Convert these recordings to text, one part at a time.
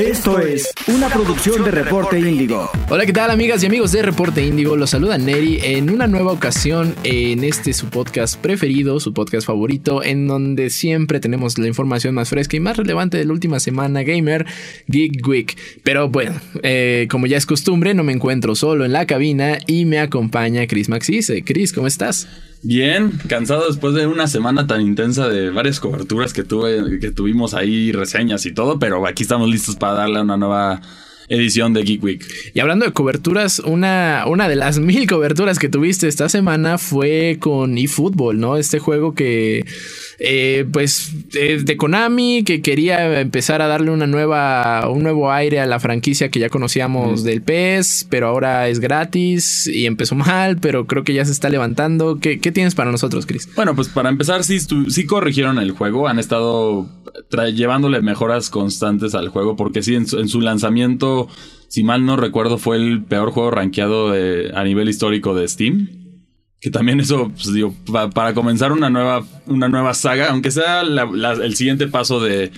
Esto es una producción de Reporte Índigo. Hola, ¿qué tal amigas y amigos de Reporte Índigo? Los saluda Neri en una nueva ocasión en este su podcast preferido, su podcast favorito, en donde siempre tenemos la información más fresca y más relevante de la última semana gamer, Geek Week. Pero bueno, eh, como ya es costumbre, no me encuentro solo en la cabina y me acompaña Chris Maxis. Chris, ¿cómo estás? Bien, cansado después de una semana tan intensa de varias coberturas que tuve, que tuvimos ahí, reseñas y todo, pero aquí estamos listos para darle una nueva edición de Geek Week. Y hablando de coberturas, una, una de las mil coberturas que tuviste esta semana fue con eFootball, ¿no? Este juego que eh, pues de Konami que quería empezar a darle una nueva, un nuevo aire a la franquicia que ya conocíamos del PES, pero ahora es gratis y empezó mal, pero creo que ya se está levantando. ¿Qué, tienes para nosotros, Chris? Bueno, pues para empezar, sí, sí corrigieron el juego, han estado llevándole mejoras constantes al juego, porque sí, en su, lanzamiento, si mal no recuerdo, fue el peor juego rankeado a nivel histórico de Steam. Que también eso, pues para comenzar una nueva, una nueva saga, aunque sea el siguiente paso de,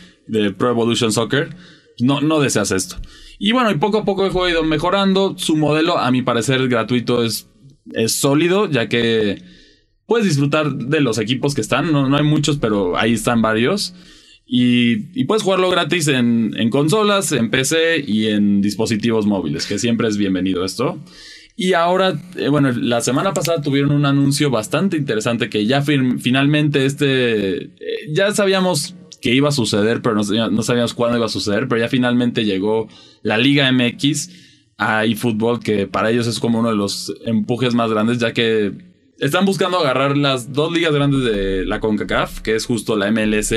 Pro Evolution Soccer, no, no deseas esto. Y bueno, y poco a poco el juego ha ido mejorando. Su modelo, a mi parecer, gratuito es, es sólido, ya que puedes disfrutar de los equipos que están. No, no hay muchos, pero ahí están varios. Y, y puedes jugarlo gratis en, consolas, en PC y en dispositivos móviles, que siempre es bienvenido esto. Y ahora, eh, bueno, la semana pasada tuvieron un anuncio bastante interesante que ya finalmente este, eh, ya sabíamos que iba a suceder, pero no, sabíamos cuándo iba a suceder, pero ya finalmente llegó la Liga MX a eFootball, que para ellos es como uno de los empujes más grandes, ya que están buscando agarrar las dos ligas grandes de la CONCACAF, que es justo la MLS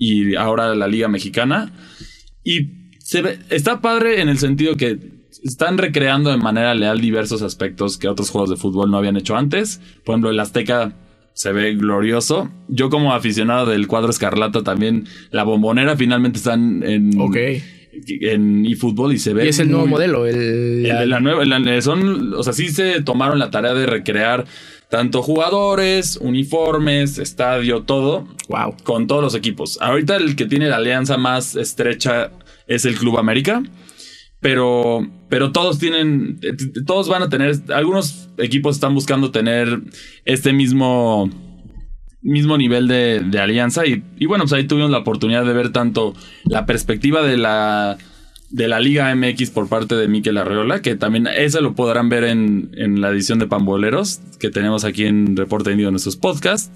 y ahora la Liga Mexicana. Y se ve, está padre en el sentido que están recreando de manera leal diversos aspectos que otros juegos de fútbol no habían hecho antes. Por ejemplo, el Azteca se ve glorioso. Yo como aficionado del cuadro escarlata también, la bombonera finalmente están en... En eFootball y se ve. Y es el nuevo modelo. El, la nueva. son, o sea, sí se tomaron la tarea de recrear tanto jugadores, uniformes, estadio, todo. Wow. Con todos los equipos. Ahorita el que tiene la alianza más estrecha es el Club América pero, pero todos tienen, todos van a tener, algunos equipos están buscando tener este mismo, mismo nivel de, alianza y, bueno, pues ahí tuvimos la oportunidad de ver tanto la perspectiva de la, de la Liga MX por parte de Miquel Arreola, que también eso lo podrán ver en, en la edición de Pamboleros que tenemos aquí en Reporte Indio en nuestros podcasts.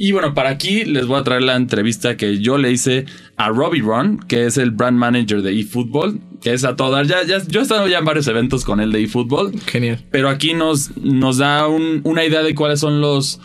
Y bueno, para aquí les voy a traer la entrevista que yo le hice a Robbie Ron, que es el brand manager de eFootball, que es a todo Ya, ya, yo he estado ya en varios eventos con él de eFootball. Genial. Pero aquí nos, nos da una idea de cuáles son los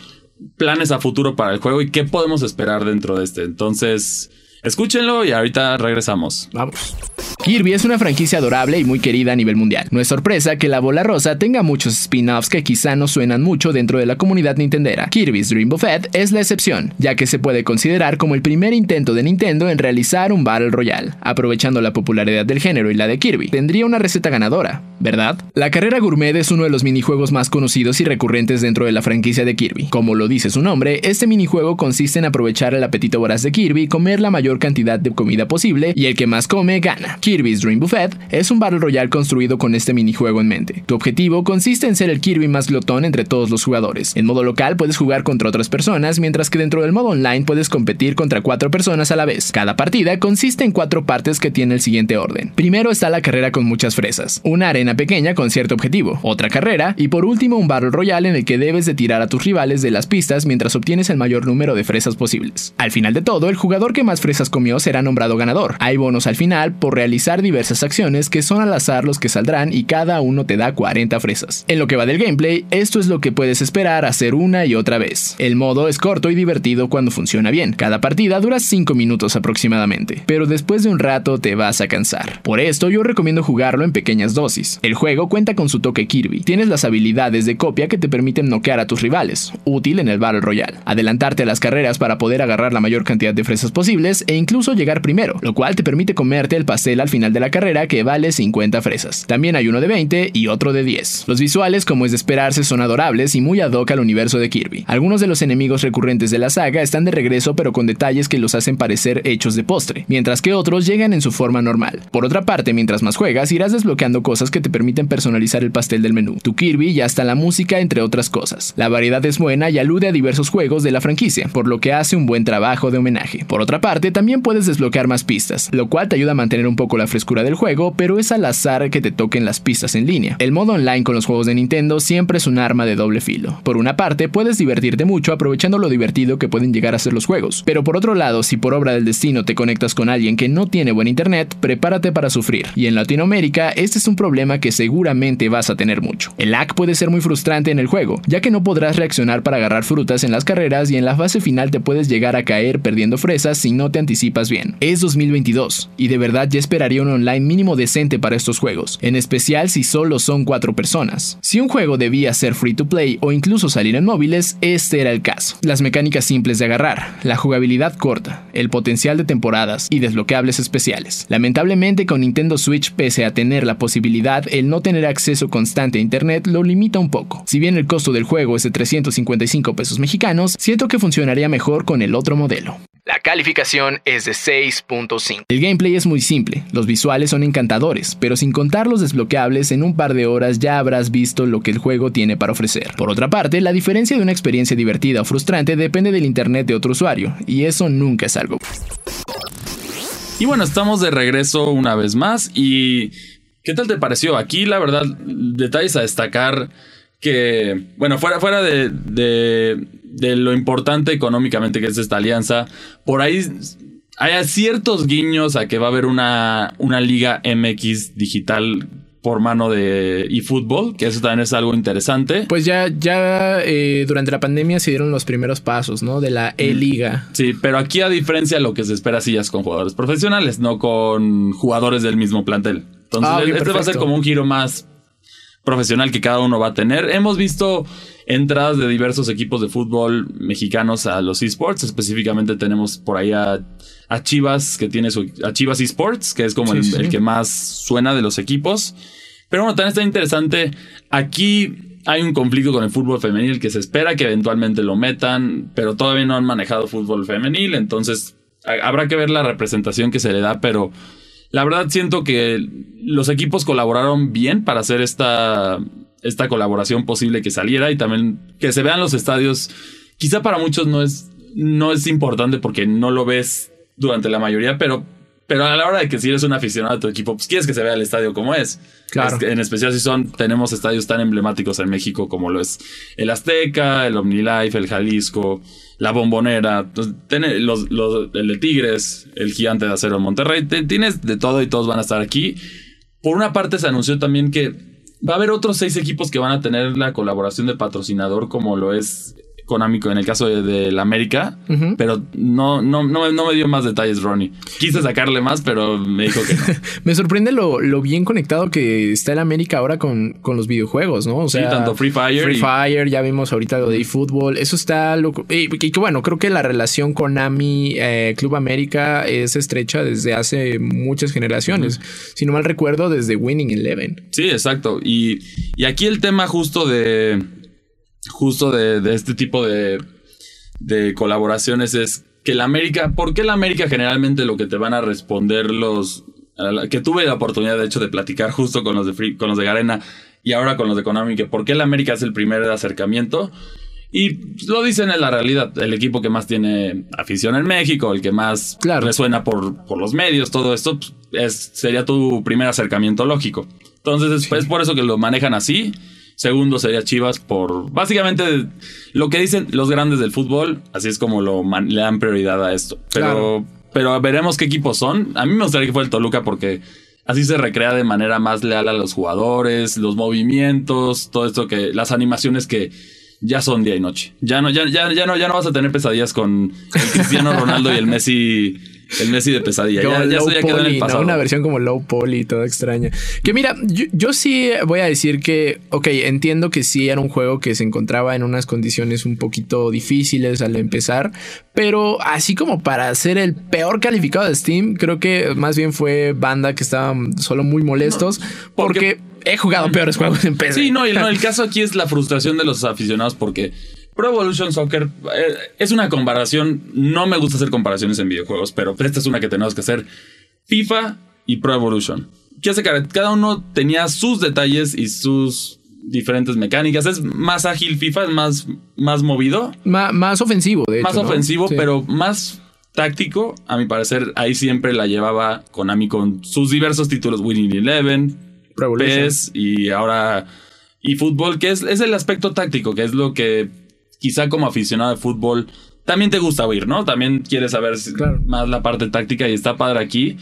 planes a futuro para el juego y qué podemos esperar dentro de este. Entonces, escúchenlo y ahorita regresamos. Vamos. Kirby es una franquicia adorable y muy querida a nivel mundial. No es sorpresa que la bola rosa tenga muchos spin-offs que quizá no suenan mucho dentro de la comunidad nintendera. Kirby's Dream Buffet es la excepción, ya que se puede considerar como el primer intento de Nintendo en realizar un Battle Royale. Aprovechando la popularidad del género y la de Kirby, tendría una receta ganadora, ¿verdad? La carrera gourmet es uno de los minijuegos más conocidos y recurrentes dentro de la franquicia de Kirby. Como lo dice su nombre, este minijuego consiste en aprovechar el apetito voraz de Kirby y comer la mayor cantidad de comida posible y el que más come gana. Kirby's Dream Buffet es un Battle Royale construido con este minijuego en mente. Tu objetivo consiste en ser el Kirby más glotón entre todos los jugadores. En modo local puedes jugar contra otras personas, mientras que dentro del modo online puedes competir contra cuatro personas a la vez. Cada partida consiste en cuatro partes que tiene el siguiente orden. Primero está la carrera con muchas fresas, una arena pequeña con cierto objetivo, otra carrera y por último un Battle Royale en el que debes de tirar a tus rivales de las pistas mientras obtienes el mayor número de fresas posibles. Al final de todo, el jugador que más fresas comió será nombrado ganador. Hay bonos al final por realizar diversas acciones que son al azar los que saldrán y cada uno te da 40 fresas. En lo que va del gameplay, esto es lo que puedes esperar hacer una y otra vez. El modo es corto y divertido cuando funciona bien. Cada partida dura 5 minutos aproximadamente, pero después de un rato te vas a cansar. Por esto yo recomiendo jugarlo en pequeñas dosis. El juego cuenta con su toque Kirby. Tienes las habilidades de copia que te permiten noquear a tus rivales, útil en el Battle Royale. Adelantarte a las carreras para poder agarrar la mayor cantidad de fresas posibles e incluso llegar primero, lo cual te permite comerte el pastel al final de la carrera que vale 50 fresas. También hay uno de 20 y otro de 10. Los visuales, como es de esperarse, son adorables y muy ad hoc al universo de Kirby. Algunos de los enemigos recurrentes de la saga están de regreso pero con detalles que los hacen parecer hechos de postre, mientras que otros llegan en su forma normal. Por otra parte, mientras más juegas, irás desbloqueando cosas que te permiten personalizar el pastel del menú, tu Kirby y hasta la música, entre otras cosas. La variedad es buena y alude a diversos juegos de la franquicia, por lo que hace un buen trabajo de homenaje. Por otra parte, también puedes desbloquear más pistas, lo cual te ayuda a mantener un poco la frescura del juego, pero es al azar que te toquen las pistas en línea. El modo online con los juegos de Nintendo siempre es un arma de doble filo. Por una parte, puedes divertirte mucho aprovechando lo divertido que pueden llegar a ser los juegos, pero por otro lado, si por obra del destino te conectas con alguien que no tiene buen internet, prepárate para sufrir. Y en Latinoamérica, este es un problema que seguramente vas a tener mucho. El lag puede ser muy frustrante en el juego, ya que no podrás reaccionar para agarrar frutas en las carreras y en la fase final te puedes llegar a caer perdiendo fresas si no te anticipas bien. Es 2022 y de verdad ya esperaría un online mínimo decente para estos juegos, en especial si solo son 4 personas. Si un juego debía ser free to play o incluso salir en móviles, este era el caso. Las mecánicas simples de agarrar, la jugabilidad corta, el potencial de temporadas y desbloqueables especiales. Lamentablemente con Nintendo Switch pese a tener la posibilidad, el no tener acceso constante a internet lo limita un poco. Si bien el costo del juego es de 355 pesos mexicanos, siento que funcionaría mejor con el otro modelo. La calificación es de 6.5. El gameplay es muy simple, los visuales son encantadores, pero sin contar los desbloqueables, en un par de horas ya habrás visto lo que el juego tiene para ofrecer. Por otra parte, la diferencia de una experiencia divertida o frustrante depende del internet de otro usuario, y eso nunca es algo. Y bueno, estamos de regreso una vez más y ¿qué tal te pareció? Aquí la verdad, detalles a destacar que, bueno, fuera, fuera de, de, lo importante económicamente que es esta alianza, por ahí hay ciertos guiños a que va a haber una, una liga MX digital por mano de eFootball, que eso también es algo interesante. Pues ya, ya eh, durante la pandemia se dieron los primeros pasos, ¿no? De la E-Liga. Sí, pero aquí a diferencia lo que se espera sí es con jugadores profesionales, no con jugadores del mismo plantel. Entonces, ah, este va a ser como un giro más profesional que cada uno va a tener. Hemos visto entradas de diversos equipos de fútbol mexicanos a los esports. Específicamente tenemos por ahí a, Chivas, que tiene su, a Chivas Esports, que es como el, que más suena de los equipos. Pero bueno, también está interesante. Aquí hay un conflicto con el fútbol femenil que se espera que eventualmente lo metan, pero todavía no han manejado fútbol femenil. Entonces habrá que ver la representación que se le da, pero la verdad siento que los equipos colaboraron bien para hacer esta, esta colaboración posible que saliera y también que se vean los estadios. Quizá para muchos no es, no es importante porque no lo ves durante la mayoría, pero, pero a la hora de que si eres un aficionado de tu equipo, pues quieres que se vea el estadio como es. Claro. en especial si son, tenemos estadios tan emblemáticos en México como lo es el Azteca, el OmniLife, el Jalisco, la Bombonera, los, el de Tigres, el Gigante de Acero de Monterrey. tienes de todo y todos van a estar aquí. Por una parte se anunció también que va a haber otros seis equipos que van a tener la colaboración de patrocinador como lo es económico en el caso de, la América, pero no, no, no, no, me dio más detalles, Ronnie. Quise sacarle más, pero me dijo que no. me sorprende lo, lo, bien conectado que está el América ahora con, con los videojuegos, ¿no? O sea, sí, tanto Free Fire. Free Fire, ya vimos ahorita lo de eFootball. Eso está loco. Y, que bueno, creo que la relación con AMI eh, Club América es estrecha desde hace muchas generaciones. Si no mal recuerdo, desde Winning Eleven. Sí, exacto. Y, y aquí el tema justo de justo de, este tipo de, de colaboraciones es que la América, ¿por qué la América generalmente lo que te van a responder los... que tuve la oportunidad de hecho de platicar justo con los de, con los de Garena y ahora con los de Konami, que por qué la América es el primer acercamiento. Y lo dicen en la realidad, el equipo que más tiene afición en México, el que más resuena por, por, los medios, todo esto, pues, es, sería tu primer acercamiento lógico. Entonces es por eso que lo manejan así. Segundo sería Chivas por básicamente lo que dicen los grandes del fútbol. Así es como lo le dan prioridad a esto. Pero, pero veremos qué equipos son. A mí me gustaría que fuera el Toluca porque así se recrea de manera más leal a los jugadores, los movimientos, todo esto que las animaciones que ya son día y noche. Ya no, ya, ya, ya no, ya no vas a tener pesadillas con el Cristiano Ronaldo y el Messi El Messi de pesadilla. Ya, ya ya quedó en el ¿no? pasado. Una versión como low poly, toda extraña. Que mira, yo, yo sí voy a decir que, ok, entiendo que sí era un juego que se encontraba en unas condiciones un poquito difíciles al empezar, pero así como para ser el peor calificado de Steam, creo que más bien fue banda que estaban solo muy molestos porque, he jugado peores juegos en PC. Sí, no, y no, el caso aquí es la frustración de los aficionados porque Pro Evolution Soccer eh, es una comparación. No me gusta hacer comparaciones en videojuegos, pero esta es una que tenemos que hacer. FIFA y Pro Evolution. ¿Qué hace cada, uno tenía sus detalles y sus diferentes mecánicas. Es más ágil FIFA, es más, más movido, Ma- más ofensivo, de hecho. más ¿no? ofensivo, Sí. pero más táctico. A mi parecer, ahí siempre la llevaba Konami con sus diversos títulos: Winning Eleven, Pro Evolution. PES y ahora y fútbol, que es, es el aspecto táctico, que es lo que quizá como aficionado de fútbol también te gusta oír, ¿no? También quieres saber Claro. más la parte táctica y está padre aquí.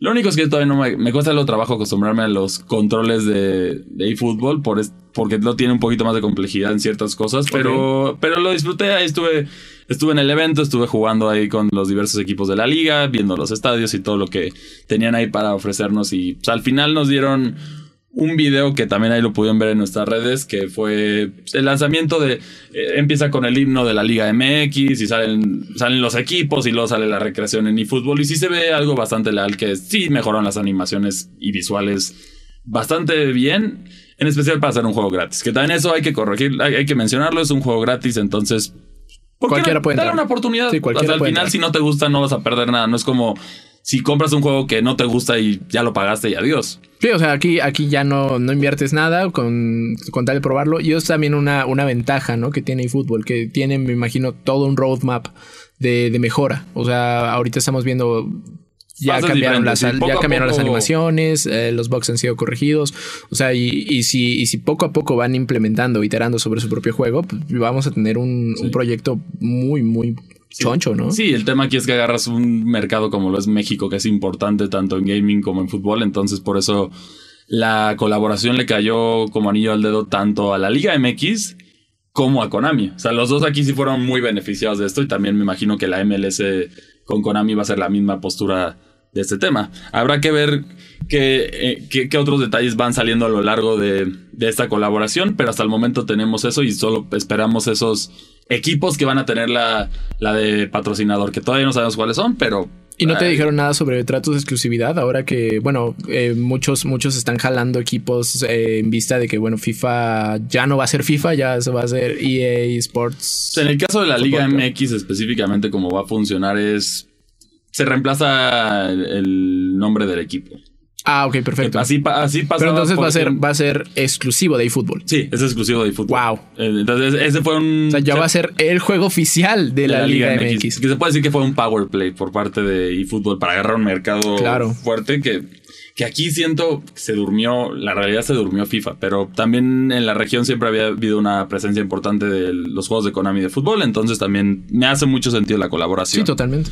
Lo único es que todavía no me, me cuesta lo trabajo acostumbrarme a los controles de, de eFootball por es- porque lo tiene un poquito más de complejidad en ciertas cosas, pero, pero lo disfruté, ahí estuve, estuve en el evento, estuve jugando ahí con los diversos equipos de la liga, viendo los estadios y todo lo que tenían ahí para ofrecernos y pues, al final nos dieron un video que también ahí lo pudieron ver en nuestras redes, que fue el lanzamiento de... eh, empieza con el himno de la Liga MX y salen, salen los equipos y luego sale la recreación en eFootball y sí se ve algo bastante leal, que sí mejoran las animaciones y visuales bastante bien, en especial para hacer un juego gratis, que también eso hay que corregir, hay, hay que mencionarlo, es un juego gratis, entonces... ¿por qué Cualquiera no? puede Dale entrar. una oportunidad. Sí, cualquiera Hasta al puede final, entrar. si no te gusta, no vas a perder nada. No es como si compras un juego que no te gusta y ya lo pagaste y adiós. Sí, o sea, aquí, aquí ya no, no inviertes nada con, con tal de probarlo. Y es también una, una ventaja, ¿no? Que tiene eFootball, que tiene, me imagino, todo un roadmap de, de mejora. O sea, ahorita estamos viendo. Ya cambiaron, las, sí, ya cambiaron las animaciones, eh, los bugs han sido corregidos. O sea, y, y si, y si poco a poco van implementando, iterando sobre su propio juego, pues vamos a tener un, un proyecto muy, muy choncho, ¿no? Sí, el tema aquí es que agarras un mercado como lo es México, que es importante tanto en gaming como en fútbol. Entonces, por eso la colaboración le cayó como anillo al dedo tanto a la Liga MX como a Konami. O sea, los dos aquí sí fueron muy beneficiados de esto y también me imagino que la MLS con Konami va a ser la misma postura de este tema. Habrá que ver qué, eh, qué- qué otros detalles van saliendo a lo largo de, de esta colaboración, pero hasta el momento tenemos eso y solo esperamos esos equipos que van a tener la, la de patrocinador, que todavía no sabemos cuáles son, pero... Y no te dijeron nada sobre tratos de exclusividad, ahora que, bueno, eh, muchos, muchos están jalando equipos eh, en vista de que, bueno, FIFA ya no va a ser FIFA, ya se va a ser EA Sports. En el caso de la Liga MX específicamente, cómo va a funcionar es... Se reemplaza el nombre del equipo. Ah, ok, perfecto. Así, así pasa. Pero entonces va a ser, va a ser exclusivo de eFootball. Sí, es exclusivo de fútbol. Wow. Entonces, ese fue un. O sea, ya va a ser el juego oficial de, la, Liga, MX. Que se puede decir que fue un power play por parte de eFootball para agarrar un mercado Claro. fuerte que, que aquí siento que se durmió, la realidad se durmió FIFA, pero también en la región siempre había habido una presencia importante de los juegos de Konami de fútbol, entonces también me hace mucho sentido la Sí, colaboración. totalmente.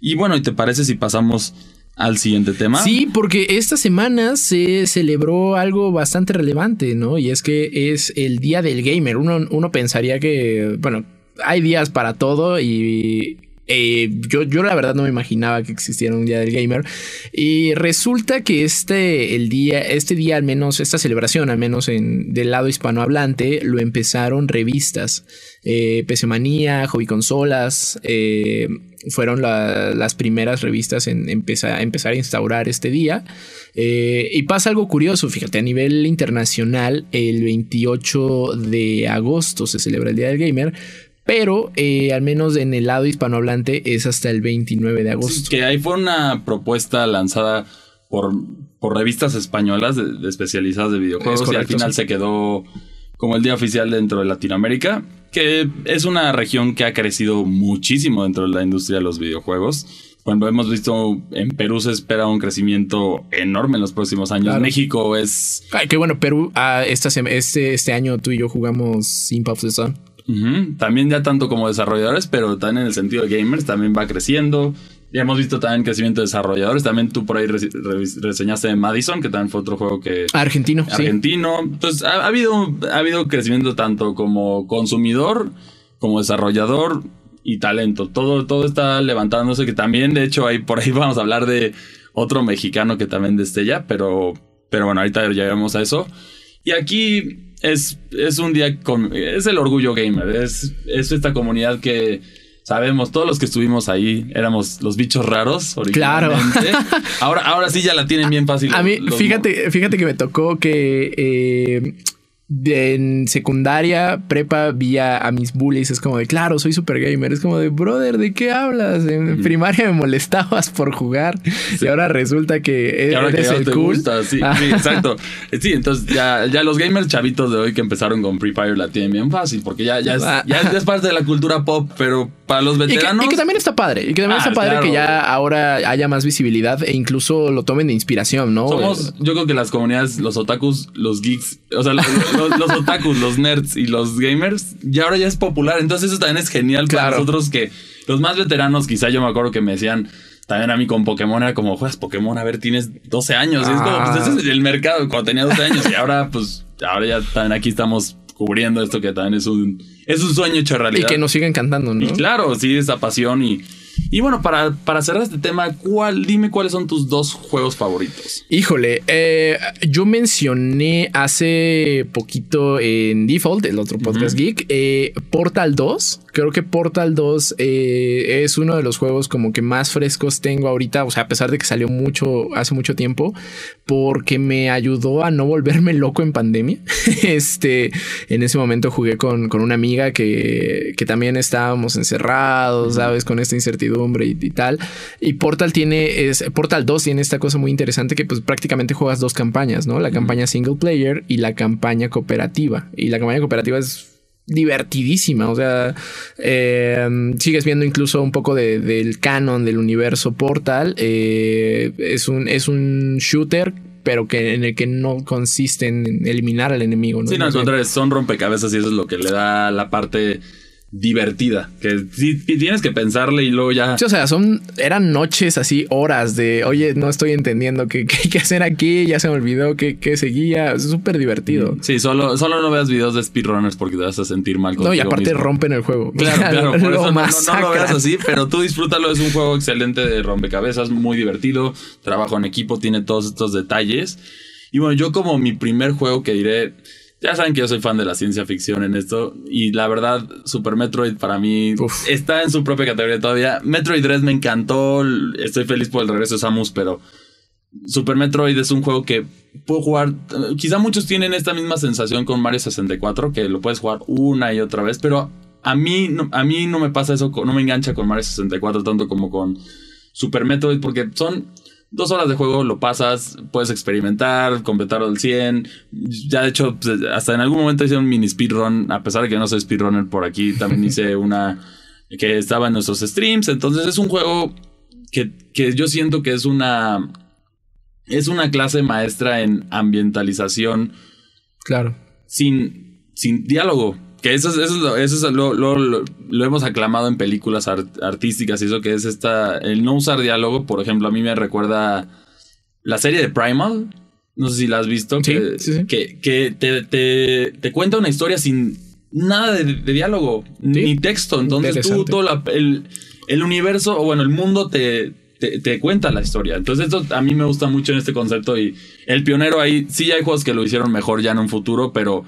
y bueno, ¿y te parece si pasamos al siguiente tema? Sí, porque esta semana se celebró algo bastante relevante, ¿no? Y es que es el Día del Gamer. Uno, uno pensaría que, bueno, hay días para todo y... eh, yo, yo la verdad no me imaginaba que existiera un día del gamer y resulta que este el día este día al menos esta celebración al menos en del lado hispanohablante lo empezaron revistas eh, Hobby Consolas eh, fueron la- las primeras revistas en empezar, empezar a instaurar este día. Eh, y pasa algo curioso, fíjate, a nivel internacional, el 28 de agosto se celebra el Día del Gamer, pero eh, al menos en el lado hispanohablante es hasta el 29 de agosto. Que ahí fue una propuesta lanzada por, por revistas españolas de, de especializadas de videojuegos Es y al correcto, final sí. se quedó como el día oficial dentro de Latinoamérica, que es una región que ha crecido muchísimo dentro de la industria de los videojuegos. Cuando hemos visto en Perú se espera un crecimiento enorme en los próximos años. Claro. México es Ay, qué bueno, Perú, ah, esta este, este año tú y yo jugamos Simp of the Sun. También ya tanto como desarrolladores, pero también en el sentido de gamers también va creciendo. Ya hemos visto también crecimiento de desarrolladores. También tú por ahí reseñaste Madison, que también fue otro juego que... Argentino, sí. Argentino. Entonces ha, ha habido, ha habido crecimiento tanto como consumidor, como desarrollador. y talento. Todo, todo está levantándose, que también, de hecho, ahí, por ahí vamos a hablar de otro mexicano que también destella, pero, pero bueno, ahorita llegaremos a eso. Y aquí es, es un día con, es el orgullo gamer, es, es esta comunidad que sabemos, todos los que estuvimos ahí éramos los bichos raros. Claro. ahora, ahora sí ya la tienen bien fácil. A mí, fíjate, fíjate que me tocó que eh, en secundaria, prepa, vi a, mis bullies. Es como de, claro, soy super gamer. Es como de, brother, ¿de qué hablas? En primaria me molestabas por jugar y ahora resulta que eres el cool. Sí, exacto. Sí, entonces ya, ya los gamers chavitos de hoy que empezaron con Free Fire la tienen bien fácil porque ya, ya, es, ah. ya es parte de la cultura pop, pero para los veteranos. Y que, también está padre. Y que también está ah, padre que ya ahora haya más visibilidad e incluso lo tomen de inspiración, ¿no? Somos, yo creo que las comunidades, los otakus, los geeks, o sea, los, los, otakus, los nerds y los gamers, ya ahora ya es popular. Entonces eso también es genial para nosotros que los más veteranos, quizá yo me acuerdo que me decían, también a mí con Pokémon era como, juegas Pokémon, a ver, tienes 12 años. Y es como, pues ese es el mercado cuando tenía 12 años. Y ahora, pues, ahora ya también aquí estamos cubriendo esto que también es un, es un sueño hecho realidad. Y que nos siguen cantando, ¿no? Y claro, sí, esa pasión y y bueno, para, para cerrar este tema, ¿cuál, dime cuáles son tus dos juegos favoritos. Híjole, eh, yo mencioné hace poquito en Default, el otro podcast geek, eh, Portal 2. Creo que Portal 2 eh, es uno de los juegos como que más frescos tengo ahorita, o sea, a pesar de que salió mucho, hace mucho tiempo, porque me ayudó a no volverme loco en pandemia. este, en ese momento jugué con, con una amiga que, que también estábamos encerrados, ¿sabes? Con esta incertidumbre y, tal. Y Portal tiene, es, Portal 2 tiene esta cosa muy interesante que pues prácticamente juegas dos campañas, ¿no? La campaña single player y la campaña cooperativa. Y la campaña cooperativa es divertidísima. O sea, eh, sigues viendo incluso un poco del canon del universo Portal. Eh, es, un, es un shooter. Pero que en el que no consiste en eliminar al enemigo. ¿no? Sí, no, son rompecabezas y eso es lo que le da la parte divertida. Que sí tienes que pensarle y luego ya. Sí, o sea, son. Eran noches así, horas de oye, no estoy entendiendo qué, hay que hacer aquí, ya se me olvidó qué, seguía. Es súper divertido. Sí, solo, solo no veas videos de speedrunners porque te vas a sentir mal No, y aparte rompen el juego. Claro, claro, por eso no, lo veas así, pero tú disfrútalo. Es un juego excelente de rompecabezas, muy divertido. Trabajo en equipo, tiene todos estos detalles. Y bueno, yo como mi primer juego que diré ya saben que yo soy fan de la ciencia ficción en esto. Y la verdad, Super Metroid para mí está en su propia categoría todavía. Metroid 3 me encantó. Estoy feliz por el regreso de Samus, pero Super Metroid es un juego que puedo jugar. Quizá muchos tienen esta misma sensación con Mario 64, que lo puedes jugar una y otra vez, pero a mí, a mí no me pasa eso, no me engancha con Mario 64 tanto como con Super Metroid, porque son dos horas de juego lo pasas, puedes experimentar, completarlo al 100. Ya de hecho, pues, hasta en algún momento hice un mini speedrun, a pesar de que no soy speedrunner por aquí, también hice una que estaba en nuestros streams. Entonces es un juego que, que yo siento que es una... Es una clase maestra en ambientalización. Claro. Sin, sin diálogo. Que eso, eso, eso lo, lo, lo, hemos aclamado en películas artísticas y eso que es esta. El no usar diálogo, por ejemplo, a mí me recuerda la serie de Primal. No sé si la has visto. que, que, te, te, cuenta una historia sin nada de, diálogo, ni texto. Entonces tú, todo el, el, universo, o bueno, el mundo te, te, te, cuenta la historia. Entonces, esto a mí me gusta mucho en este concepto. Y el pionero ahí, sí hay juegos que lo hicieron mejor ya en un futuro, pero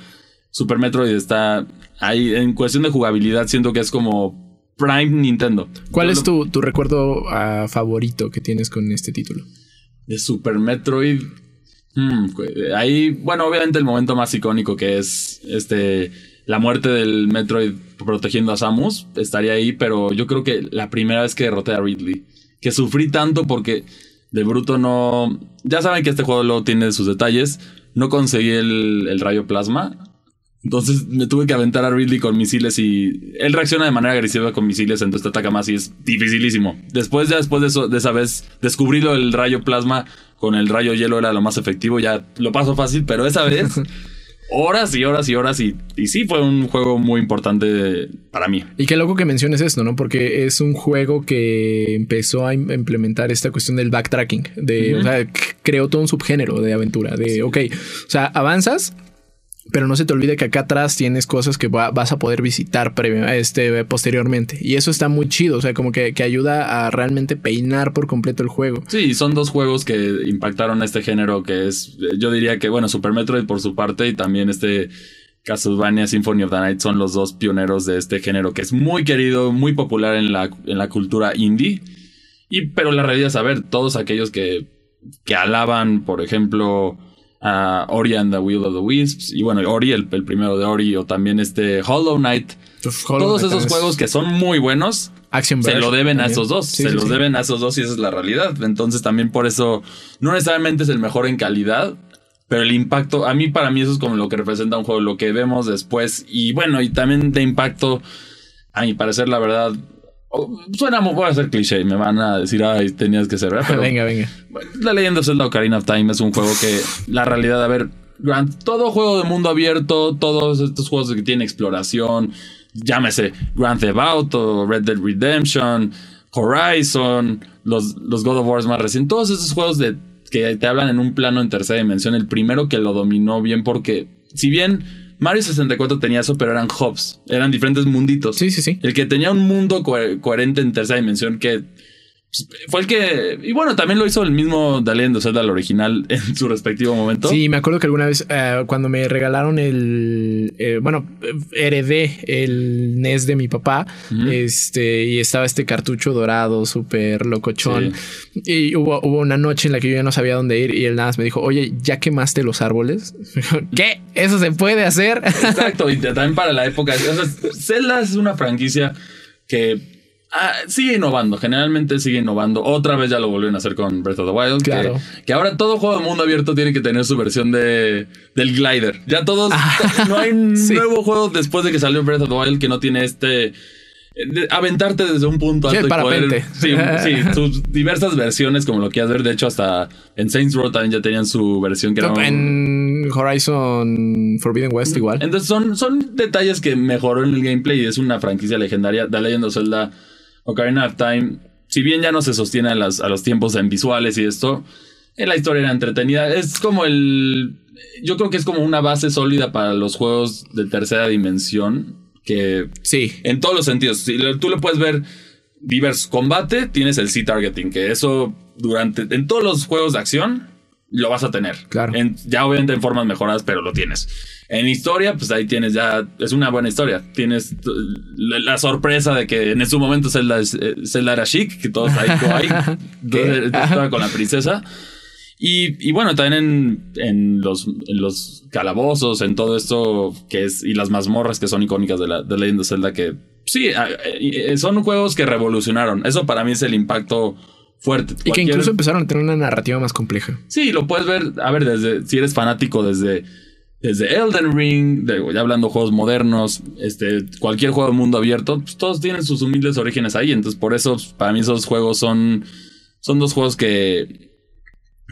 Super Metroid está ahí en cuestión de jugabilidad, siento que es como Prime Nintendo. ¿Cuál es tu, recuerdo ah, favorito que tienes con este título? De Super Metroid. Hmm, ahí, bueno, obviamente el momento más icónico que es este la muerte del Metroid protegiendo a Samus estaría ahí, pero yo creo que la primera vez que derroté a Ridley, que sufrí tanto porque de bruto no, ya saben que este juego luego tiene sus detalles, no conseguí el, el rayo plasma entonces me tuve que aventar a Ridley con misiles y él reacciona de manera agresiva con misiles, entonces te ataca más y es dificilísimo. Después, ya después de eso, de esa vez, descubrí lo del rayo plasma con el rayo hielo era lo más efectivo, ya lo paso fácil, pero esa vez horas y horas y horas y, y, sí fue un juego muy importante para mí. Y qué loco que menciones esto, ¿no? Porque es un juego que empezó a implementar esta cuestión del backtracking, de, o sea, creó todo un subgénero de aventura, de, ok, o sea, avanzas pero no se te olvide que acá atrás tienes cosas que vas a poder visitar este, posteriormente. Y eso está muy chido, o sea, como que, que, ayuda a realmente peinar por completo el juego. Sí, son dos juegos que impactaron a este género que es, yo diría que, bueno, Super Metroid por su parte y también este Castlevania Symphony of the Night son los dos pioneros de este género que es muy querido, muy popular en la, en la cultura indie. Y, pero la realidad es, a ver, todos aquellos que, que alaban, por ejemplo, a Ori and the Will of the Wisps. Y bueno, Ori, el, primero de Ori, o también este Hollow Knight. Todos esos juegos que son muy buenos. se lo deben a esos dos. se los deben a esos dos y esa es la realidad. Entonces también por eso no necesariamente es el mejor en calidad. Pero el impacto, a mí para mí eso es como lo que representa un juego, lo que vemos después. Y bueno, y también de impacto, a mi parecer, la verdad, Suena, voy a ser cliché, me van a decir, ay, tenías que ser, Pero, venga, venga. La leyenda Zelda Ocarina of Time es un juego que, la realidad, a ver, todo juego de mundo abierto, todos estos juegos que tienen exploración, llámese Grand Theft Auto, Red Dead Redemption, Horizon, los, los God of War más recientes, todos esos juegos de, que te hablan en un plano en tercera dimensión, el primero que lo dominó bien porque, si bien Mario 64 tenía eso, pero eran hubs, eran diferentes munditos. Sí, sí, sí. El que tenía un mundo coherente en tercera dimensión que fue el que. Y bueno, también lo hizo el mismo Dalendo Zelda, el original, en su respectivo momento. Sí, me acuerdo que alguna vez eh, cuando me regalaron el. Eh, bueno, heredé el NES de mi papá. Este. Y estaba este cartucho dorado, súper locochón. Y hubo, hubo una noche en la que yo ya no sabía dónde ir. Y él nada más me dijo: Oye, ¿ya quemaste los árboles? ¿Qué? ¿Eso se puede hacer? Exacto. y también para la época. O sea, Zelda es una franquicia que Ah, sigue innovando, generalmente sigue innovando. Otra vez ya lo volvieron a hacer con Breath of the Wild. Claro. Que, ahora todo juego de mundo abierto tiene que tener su versión de, del glider. Ya todos. Ah, no hay nuevo juego después de que salió Breath of the Wild que no tiene este. aventarte desde un punto alto y poder, sí, sí, sus diversas versiones, como lo quieras ver. De hecho, hasta en Saints Row también ya tenían su versión que era. En Horizon Forbidden West, igual. Entonces, son, son detalles que mejoró en el gameplay y es una franquicia legendaria. The Legend of Zelda Ocarina of Time, si bien ya no se sostiene a, los tiempos en visuales y esto, en la historia era entretenida. Es como el. Yo creo que es como una base sólida para los juegos de tercera dimensión. Que. Sí. En todos los sentidos. Si tú le puedes ver diversos combate, tienes el C-targeting, que eso durante. En todos los juegos de acción lo vas a tener. Claro. ya obviamente en formas mejoradas, pero lo tienes. En historia, pues ahí tienes ya, es una buena historia. Tienes la, sorpresa de que en su momento Zelda, eh, Zelda era chic, que todos ahí, ahí estaba con la princesa. Y, y bueno, también en, en, los, en los calabozos, en todo esto que es, y las mazmorras que son icónicas de la de Legend of Zelda, que sí, eh, son juegos que revolucionaron. Eso para mí es el impacto fuerte. Y que incluso empezaron a tener una narrativa más compleja. Sí, lo puedes ver, a ver, desde, si eres fanático desde desde Elden Ring, ya hablando de juegos modernos, este, cualquier juego de mundo abierto, pues todos tienen sus humildes orígenes ahí. Entonces, por eso, para mí, esos juegos son, son dos juegos que,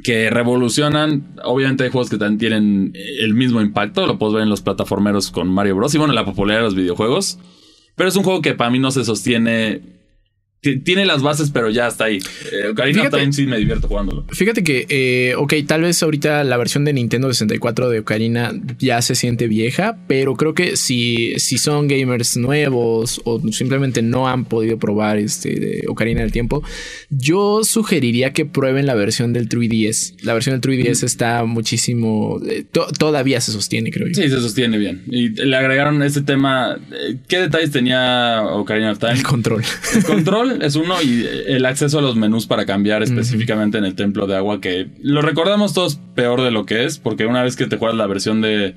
que revolucionan. Obviamente, hay juegos que también tienen el mismo impacto. Lo puedes ver en los plataformeros con Mario Bros. Y bueno, la popularidad de los videojuegos. Pero es un juego que para mí no se sostiene tiene las bases, pero ya está ahí. Eh, Ocarina of Time sí me divierto jugándolo. Fíjate que, eh, ok, tal vez ahorita la versión de Nintendo 64 de Ocarina ya se siente vieja, pero creo que si, si son gamers nuevos o simplemente no han podido probar este Ocarina del Tiempo, yo sugeriría que prueben la versión del 3DS. La versión del 3DS está muchísimo. Eh, todavía se sostiene, creo yo. Sí, se sostiene bien. Y le agregaron este tema. Eh, ¿Qué detalles tenía Ocarina of Time? El control. El control es uno y el acceso a los menús para cambiar específicamente en el templo de agua que lo recordamos todos peor de lo que es porque una vez que te juegas la versión de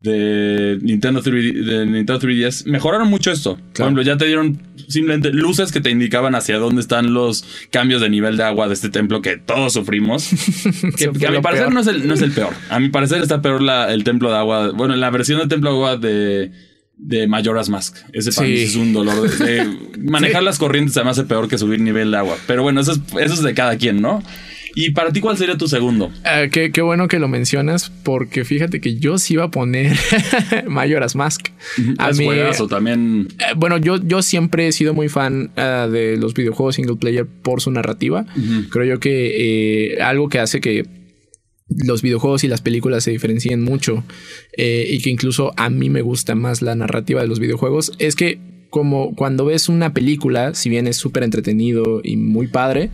de Nintendo 3 de Nintendo 3DS mejoraron mucho esto. Por ejemplo, ya te dieron simplemente luces que te indicaban hacia dónde están los cambios de nivel de agua de este templo que todos sufrimos. que, a mi parecer no es, el, no es, el, peor. A mi parecer está peor la, el templo de agua. Bueno, la versión del templo de agua de de Majora's Mask. Ese para es un dolor. manejar las corrientes además es peor que subir nivel de agua. Pero bueno, eso es, eso es de cada quien, ¿no? ¿Y para ti cuál sería tu segundo? Eh, qué, bueno que lo mencionas, porque fíjate que yo sí iba a poner Majora's Mask. A mí, también. Eh, bueno, yo, yo siempre he sido muy fan eh, de los videojuegos single player por su narrativa. Creo yo que algo que hace que los videojuegos y las películas se diferencien mucho eh, y que incluso a mí me gusta más la narrativa de los videojuegos es que como cuando ves una película, si bien es súper entretenido y muy padre,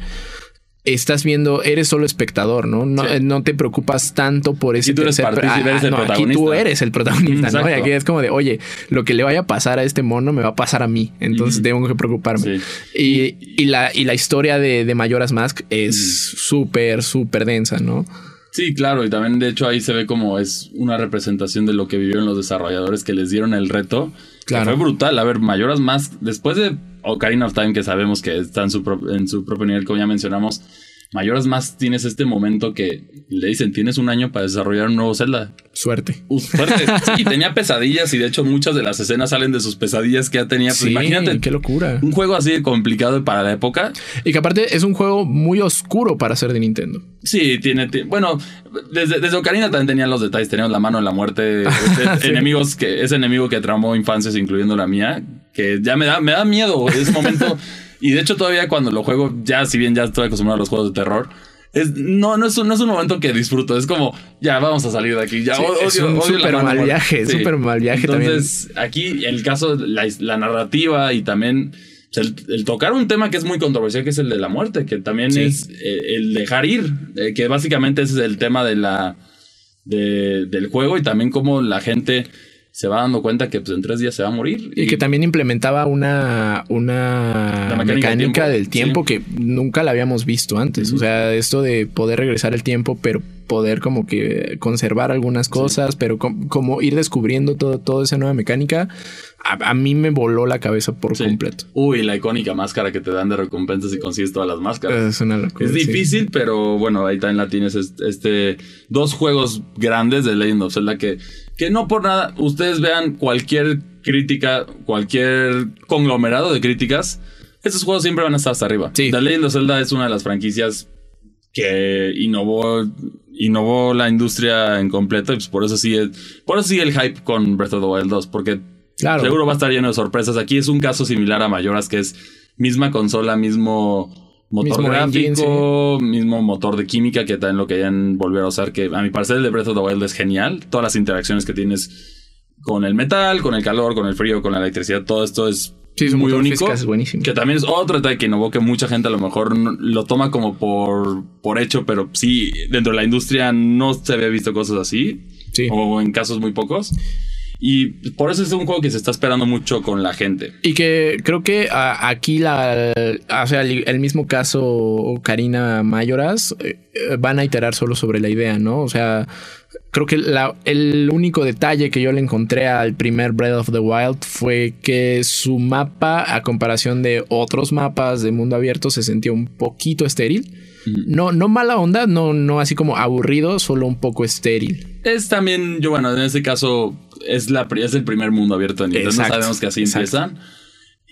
estás viendo, eres solo espectador, ¿no? No, Sí. no te preocupas tanto por ese Aquí tú eres tercer- partícipe, eres el no, aquí tú eres el protagonista, ¿no? Y aquí es como de, oye, lo que le vaya a pasar a este mono me va a pasar a mí, entonces tengo que preocuparme. Sí. Y, y la, y la historia de, de Mayoras Mask es súper, súper densa, ¿no? Sí, claro, y también de hecho ahí se ve como es una representación de lo que vivieron los desarrolladores que les dieron el reto. Claro. Que fue brutal. A ver, Mayoras Mask, después de Ocarina of Time, que sabemos que está en su, en su propio nivel, como ya mencionamos, Mayoras Mask tienes este momento que le dicen, tienes un año para desarrollar un nuevo Zelda. Suerte. Uh, suerte. Sí, tenía pesadillas y de hecho muchas de las escenas salen de sus pesadillas que ya tenía. Pues Sí, imagínate, qué locura. un juego así de complicado para la época. Y que aparte es un juego muy oscuro para ser de Nintendo. Sí, tiene. ti- bueno, desde, desde Ocarina también tenían los detalles. Teníamos la mano en la muerte. este, Sí. Enemigos que. Ese enemigo que traumó infancias, incluyendo la mía. Que ya me da, me da miedo ese momento. y de hecho, todavía cuando lo juego, ya, si bien ya estoy acostumbrado a los juegos de terror. Es, no, no es, un, no es un momento que disfruto. Es como, ya vamos a salir de aquí. Ya Sí, odio- es un odio mano mal viaje, Sí. súper mal viaje también. Entonces, aquí el caso, la, la narrativa y también el, el tocar un tema que es muy controversial, que es el de la muerte, que también Sí. es eh, el dejar ir, eh, que básicamente ese es el tema de la, de- del juego y también cómo la gente se va dando cuenta que pues, en tres días se va a morir. Y que también implementaba una, una La mecánica, mecánica del del tiempo, que nunca la habíamos visto antes. O sea, esto de poder regresar el tiempo, pero poder como que conservar algunas cosas, pero com- como ir descubriendo todo, toda esa nueva mecánica, a, a mí me voló la cabeza por Sí. completo. Uy, la icónica máscara que te dan de recompensa si consigues todas las máscaras. Es una locura. Es sí. difícil, pero bueno, ahí también la tienes este- dos juegos grandes de Legend of Zelda que, que no por nada, ustedes vean cualquier crítica, cualquier conglomerado de críticas, estos juegos siempre van a estar hasta arriba. Sí. The Legend of Zelda es una de las franquicias que innovó innovó la industria en completo y pues por eso sigue por eso el hype con Breath of the Wild 2 porque Claro. Seguro va a estar lleno de sorpresas. Aquí es un caso similar a Mayoras, que es misma consola, mismo motor Mismo gráfico, mismo motor de química, que también lo querían volver a usar. Que a mi parecer el de Breath of the Wild es genial. Todas las interacciones que tienes con el metal, con el calor, con el frío, con la electricidad, todo esto es Sí, su muy único. es buenísimo. Que también es otro detalle que innovó que mucha gente a lo mejor lo toma como por, por hecho, pero sí, dentro de la industria no se había visto cosas así. Sí. O en casos muy pocos. Y por eso es un juego que se está esperando mucho con la gente. Y que creo que aquí la, o sea, el, mismo caso Karina Mayoras eh, eh, van a iterar solo sobre la idea, ¿no? O sea, creo que el único detalle que yo le encontré al primer Breath of the Wild fue que su mapa, a comparación de otros mapas de mundo abierto, se sentía un poquito estéril. No, no mala onda, no, no así como aburrido, solo un poco estéril. Es también, yo bueno, en este caso es, la, es el primer mundo abierto de Nintendo. Exacto, Sabemos que así exacto. empiezan.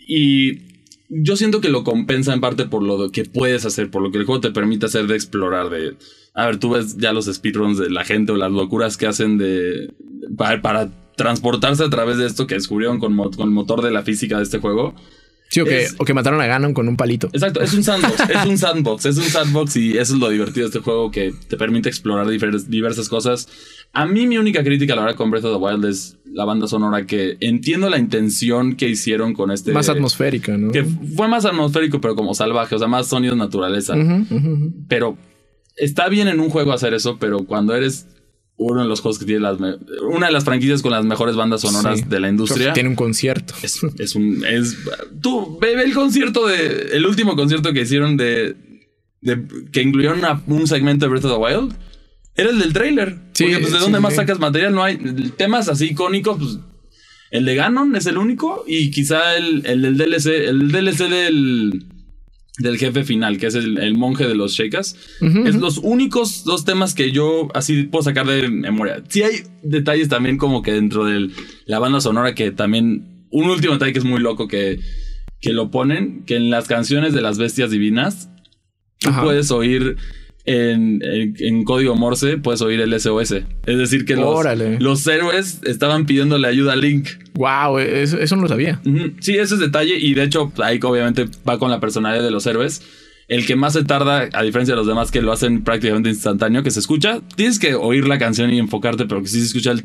Y yo siento que lo compensa en parte por lo que puedes hacer, por lo que el juego te permite hacer de explorar. De, a ver, tú ves ya los speedruns de la gente o las locuras que hacen de para, para transportarse a través de esto que descubrieron con, mo- con el motor de la física de este juego. Sí, o, que, Es- o que mataron a Ganon con un palito. Exacto, es un sandbox, es un sandbox, es un sandbox y eso es lo divertido de este juego que te permite explorar difer- diversas cosas. A mí mi única crítica a la verdad con Breath of the Wild es la banda sonora que entiendo la intención que hicieron con este... Más atmosférica, ¿no? Que fue más atmosférico pero como salvaje, o sea, más sonidos naturaleza. Ujú, ujú, ujú. Pero está bien en un juego hacer eso, pero cuando eres uno de los juegos que tiene las... Una de las franquicias con las mejores bandas sonoras Sí. de la industria. Tiene un concierto. Es, es un. Es, tú, ve, ve el concierto de. El último concierto que hicieron de. de- que incluyeron una- un segmento de Breath of the Wild. Era el del trailer. Sí, Porque, pues, ¿de sí, dónde más sacas material? No hay. Temas así icónicos, pues. El de Ganon es el único. Y quizá el, el del DLC. El DLC del. Del jefe final, que es el, el monje de los Sheikas. Ujú, Es los únicos dos temas que yo así puedo sacar de memoria. Sí hay detalles también como que dentro de la banda sonora que también... Un último detalle que es muy loco que, que lo ponen, que en las canciones de las bestias divinas, tú puedes oír en, en- código Morse, puedes oír el SOS. Es decir, que los, los héroes estaban pidiéndole ayuda a Link. Wow, eso, eso no lo sabía. Sí, ese es detalle y de hecho ahí obviamente va con la personalidad de los héroes. el que más se tarda, a diferencia de los demás que lo hacen prácticamente instantáneo, que se escucha, tienes que oír la canción y enfocarte, pero que sí se escucha el...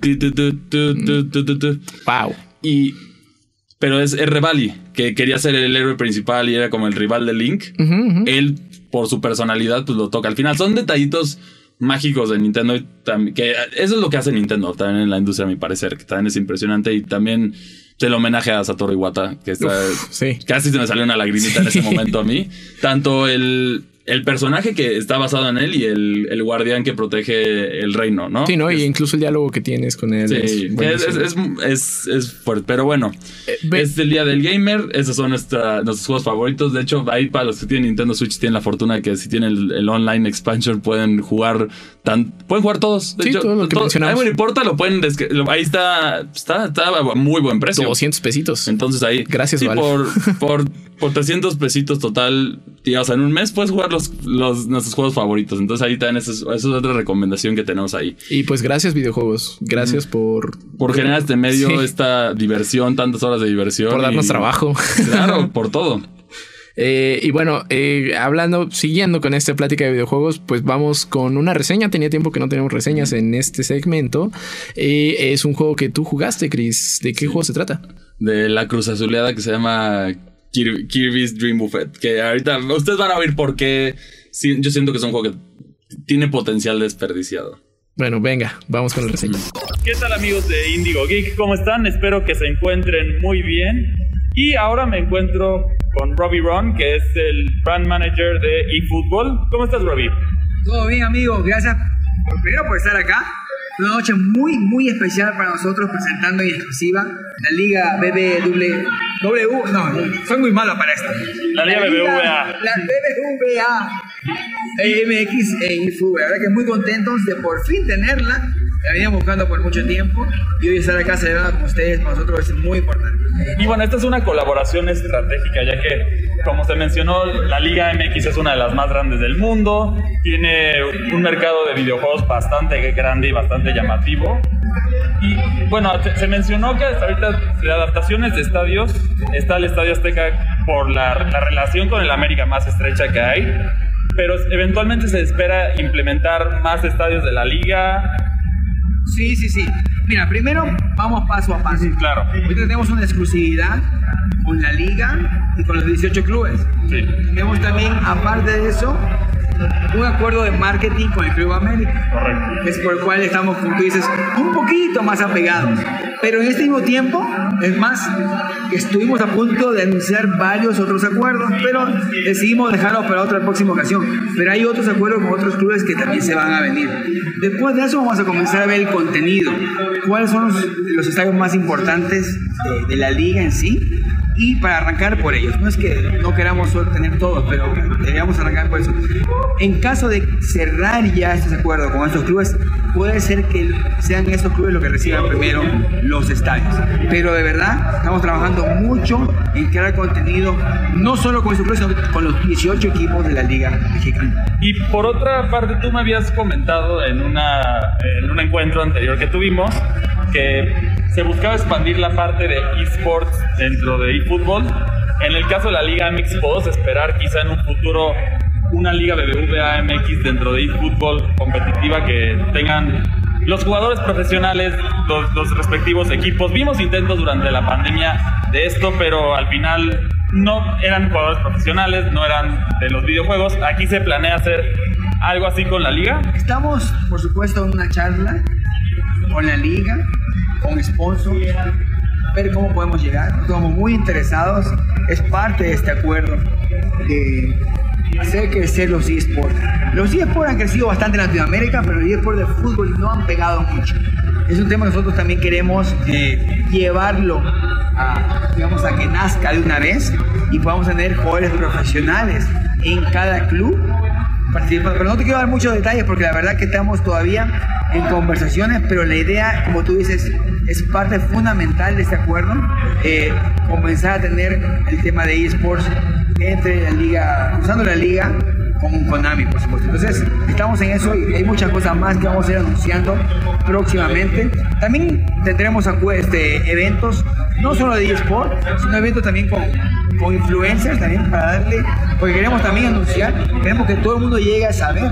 Wow. Y... Pero es R. Valley, que quería ser el héroe principal y era como el rival de Link. Él, por su personalidad, pues lo toca. Al final son detallitos mágicos de Nintendo. Que eso es lo que hace Nintendo también en la industria, a mi parecer, que también es impresionante. Y también el homenaje a Satoru Iwata, que está, casi se me salió una lagrimita en ese momento a mí. Tanto el, el personaje que está basado en él y el, el, guardián que protege el reino, ¿no? Sí, ¿no? y incluso el diálogo que tienes con él. Sí, es, es, es, fuerte. Pero bueno, eh, es el día del gamer. Esos son nuestra, nuestros juegos favoritos. De hecho, ahí para los que tienen Nintendo Switch tienen la fortuna de que si tienen el, online expansion pueden jugar tan, pueden jugar todos. De hecho, todo lo que mencionamos. no importa, lo pueden ahí está, está, está a muy buen precio. 200 pesitos. Entonces ahí. Gracias, sí, por, por, por 300 pesitos total, o sea, en un mes puedes jugar los, nuestros juegos favoritos. Entonces ahí también esa es, otra recomendación que tenemos ahí. Y pues gracias videojuegos. Gracias por... Por generar este medio, esta diversión, tantas horas de diversión. Por darnos trabajo. Claro, por todo. Eh, y bueno, eh, hablando, siguiendo con esta plática de videojuegos, pues vamos con una reseña. Tenía tiempo que no tenemos reseñas en este segmento. Eh, es un juego que tú jugaste, Chris. ¿De qué juego se trata? De la cruz azuleada que se llama Kirby's Dream Buffet. Que ahorita ustedes van a oír por qué yo siento que es un juego que tiene potencial desperdiciado. Bueno, venga, vamos con el reseña. ¿Qué tal amigos de Indigo Geek? ¿Cómo están? Espero que se encuentren muy bien. Y ahora me encuentro con Robbie Ron, que es el brand manager de eFootball. ¿Cómo estás, Robbie? Todo bien, amigo. Gracias primero por estar acá una noche muy, muy especial para nosotros presentando en exclusiva la Liga BBW. No, soy muy malo para esto. La Liga BBVA. La BBVA. MX e IFU. La verdad que muy contentos de por fin tenerla. La veníamos buscando por mucho tiempo y hoy estar acá celebrando con ustedes para nosotros es muy importante. Y bueno, esta es una colaboración estratégica, ya que, como se mencionó, la Liga MX es una de las más grandes del mundo, tiene un mercado de videojuegos bastante grande y bastante llamativo. Y bueno, se mencionó que hasta ahorita de adaptaciones de estadios está el Estadio Azteca por la, la relación con el América más estrecha que hay, pero eventualmente se espera implementar más estadios de la liga. Sí, sí, sí. Mira, primero vamos paso a paso. claro. Hoy tenemos una exclusividad con la liga y con los 18 clubes. Sí. Tenemos también, aparte de eso, un acuerdo de marketing con el Club América. Correcto. Es por el cual estamos, como tú dices, un poquito más apegados. Pero en este mismo tiempo, es más, estuvimos a punto de anunciar varios otros acuerdos, pero decidimos dejarlo para otra próxima ocasión. Pero hay otros acuerdos con otros clubes que también se van a venir. Después de eso vamos a comenzar a ver el contenido. ¿Cuáles son los, estadios más importantes de la liga en sí? y para arrancar por ellos. No es que no queramos tener todo, pero deberíamos arrancar por eso. En caso de cerrar ya este acuerdo con estos clubes, puede ser que sean estos clubes los que reciban primero los estadios. Pero de verdad, estamos trabajando mucho en crear contenido, no solo con estos clubes, sino con los 18 equipos de la Liga Mexicana. Y por otra parte, tú me habías comentado en, una, en un encuentro anterior que tuvimos que se buscaba expandir la parte de esports dentro de eFootball. En el caso de la Liga MX, podemos esperar quizá en un futuro una Liga BBVA MX dentro de eFootball competitiva que tengan los jugadores profesionales, los, respectivos equipos. Vimos intentos durante la pandemia de esto, pero al final no eran jugadores profesionales, no eran de los videojuegos. Aquí se planea hacer algo así con la liga. Estamos, por supuesto, en una charla con la liga con sponsor, ver cómo podemos llegar. Estamos muy interesados, es parte de este acuerdo de hacer crecer los eSports. Los eSports han crecido bastante en Latinoamérica, pero los eSports de fútbol no han pegado mucho. Es un tema que nosotros también queremos eh, llevarlo a, digamos, a que nazca de una vez y podamos tener jugadores profesionales en cada club Pero no te quiero dar muchos detalles porque la verdad que estamos todavía en conversaciones, pero la idea, como tú dices, es parte fundamental de este acuerdo, eh, comenzar a tener el tema de esports entre la liga, usando la liga con Konami, por supuesto. Entonces, estamos en eso y hay muchas cosas más que vamos a ir anunciando próximamente. También tendremos este, eventos no solo de eSport, sino un evento también con, con influencers, también para darle, porque queremos también anunciar, queremos que todo el mundo llegue a saber